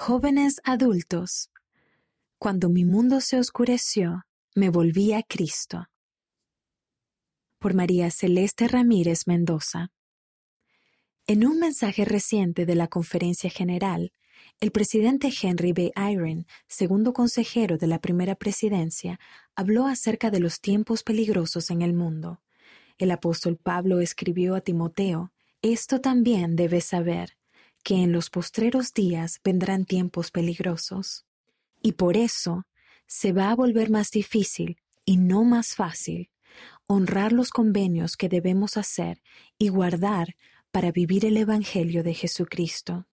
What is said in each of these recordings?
Jóvenes adultos, cuando mi mundo se oscureció, me volví a Cristo. Por María Celeste Ramírez Mendoza. En un mensaje reciente de la Conferencia General, el presidente Henry B. Eyring, segundo consejero de la primera presidencia, habló acerca de los tiempos peligrosos en el mundo. El apóstol Pablo escribió a Timoteo, Esto también debes saber, que en los postreros días vendrán tiempos peligrosos. Y por eso se va a volver más difícil y no más fácil honrar los convenios que debemos hacer y guardar para vivir el Evangelio de Jesucristo.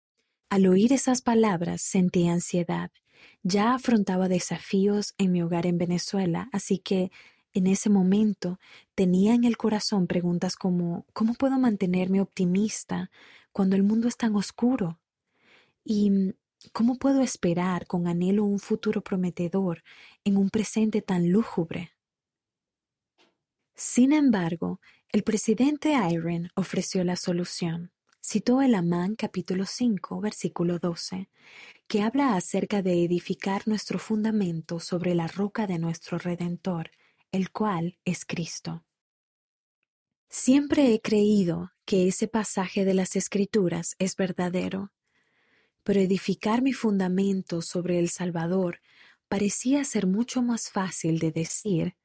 Al oír esas palabras sentí ansiedad. Ya afrontaba desafíos en mi hogar en Venezuela, así que en ese momento tenía en el corazón preguntas como ¿cómo puedo mantenerme optimista cuando el mundo es tan oscuro? ¿Y cómo puedo esperar con anhelo un futuro prometedor en un presente tan lúgubre? Sin embargo, el presidente Iron ofreció la solución. Citó el Amán capítulo 5, versículo 12, que habla acerca de edificar nuestro fundamento sobre la roca de nuestro Redentor, el cual es Cristo. Siempre he creído que ese pasaje de las Escrituras es verdadero, pero edificar mi fundamento sobre el Salvador parecía ser mucho más fácil de decir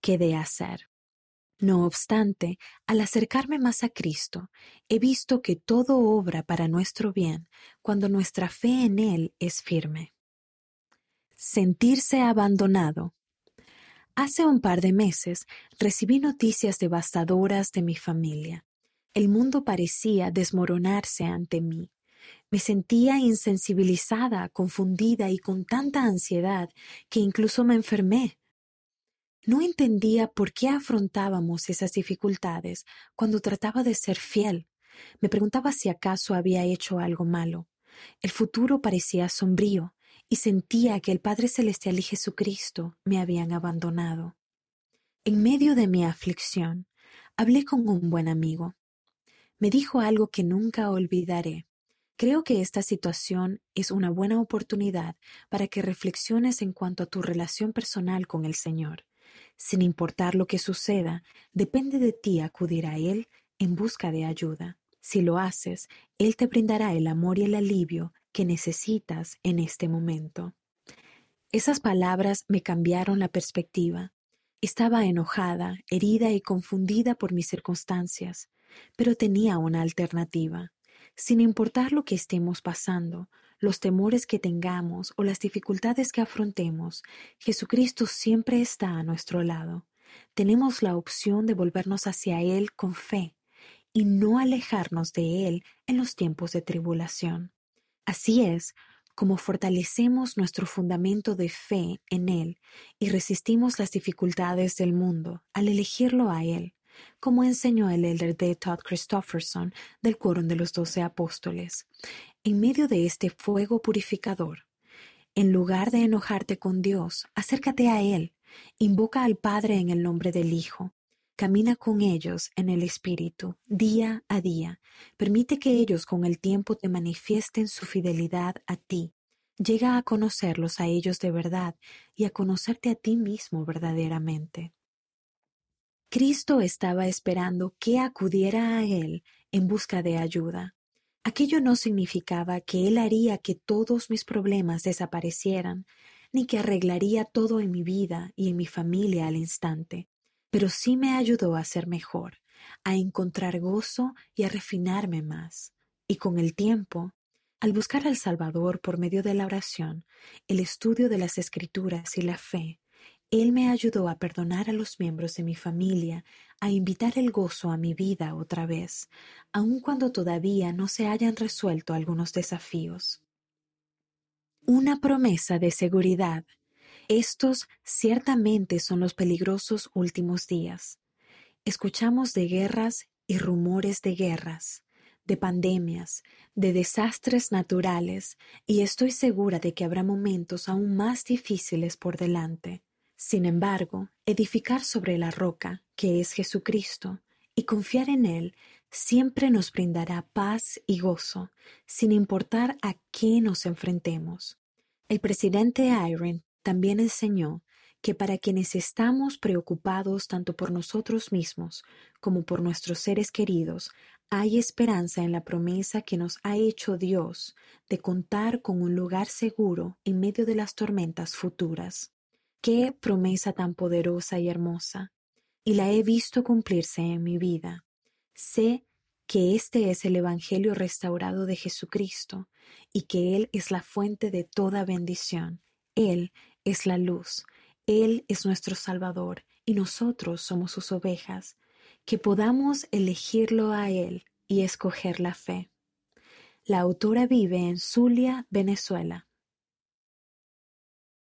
que de hacer. No obstante, al acercarme más a Cristo, he visto que todo obra para nuestro bien cuando nuestra fe en Él es firme. Sentirse abandonado Hace un par de meses recibí noticias devastadoras de mi familia. El mundo parecía desmoronarse ante mí. Me sentía insensibilizada, confundida y con tanta ansiedad que incluso me enfermé. No entendía por qué afrontábamos esas dificultades cuando trataba de ser fiel. Me preguntaba si acaso había hecho algo malo. El futuro parecía sombrío y sentía que el Padre Celestial y Jesucristo me habían abandonado. En medio de mi aflicción, hablé con un buen amigo. Me dijo algo que nunca olvidaré. Creo que esta situación es una buena oportunidad para que reflexiones en cuanto a tu relación personal con el Señor. Sin importar lo que suceda, depende de ti acudir a Él en busca de ayuda. Si lo haces, Él te brindará el amor y el alivio que necesitas en este momento. Esas palabras me cambiaron la perspectiva. Estaba enojada, herida y confundida por mis circunstancias, pero tenía una alternativa. Sin importar lo que estemos pasando, los temores que tengamos o las dificultades que afrontemos, Jesucristo siempre está a nuestro lado. Tenemos la opción de volvernos hacia Él con fe y no alejarnos de Él en los tiempos de tribulación. Así es como fortalecemos nuestro fundamento de fe en Él y resistimos las dificultades del mundo al elegirlo a Él, como enseñó el elder de Todd Christofferson del Quórum de los Doce Apóstoles. En medio de este fuego purificador, en lugar de enojarte con Dios, acércate a Él, invoca al Padre en el nombre del Hijo, Camina con ellos en el Espíritu día a día. Permite que ellos con el tiempo te manifiesten su fidelidad a ti. Llega a conocerlos a ellos de verdad y a conocerte a ti mismo verdaderamente. Cristo estaba esperando que acudiera a Él en busca de ayuda. Aquello no significaba que Él haría que todos mis problemas desaparecieran, ni que arreglaría todo en mi vida y en mi familia al instante pero sí me ayudó a ser mejor, a encontrar gozo y a refinarme más. Y con el tiempo, al buscar al Salvador por medio de la oración, el estudio de las escrituras y la fe, Él me ayudó a perdonar a los miembros de mi familia, a invitar el gozo a mi vida otra vez, aun cuando todavía no se hayan resuelto algunos desafíos. Una promesa de seguridad estos ciertamente son los peligrosos últimos días. Escuchamos de guerras y rumores de guerras, de pandemias, de desastres naturales, y estoy segura de que habrá momentos aún más difíciles por delante. Sin embargo, edificar sobre la roca, que es Jesucristo, y confiar en Él siempre nos brindará paz y gozo, sin importar a qué nos enfrentemos. El presidente Iron también enseñó que para quienes estamos preocupados tanto por nosotros mismos como por nuestros seres queridos, hay esperanza en la promesa que nos ha hecho Dios de contar con un lugar seguro en medio de las tormentas futuras. Qué promesa tan poderosa y hermosa. Y la he visto cumplirse en mi vida. Sé que este es el Evangelio restaurado de Jesucristo y que Él es la fuente de toda bendición. Él es la luz, él es nuestro Salvador y nosotros somos sus ovejas, que podamos elegirlo a Él y escoger la fe. La autora vive en Zulia, Venezuela.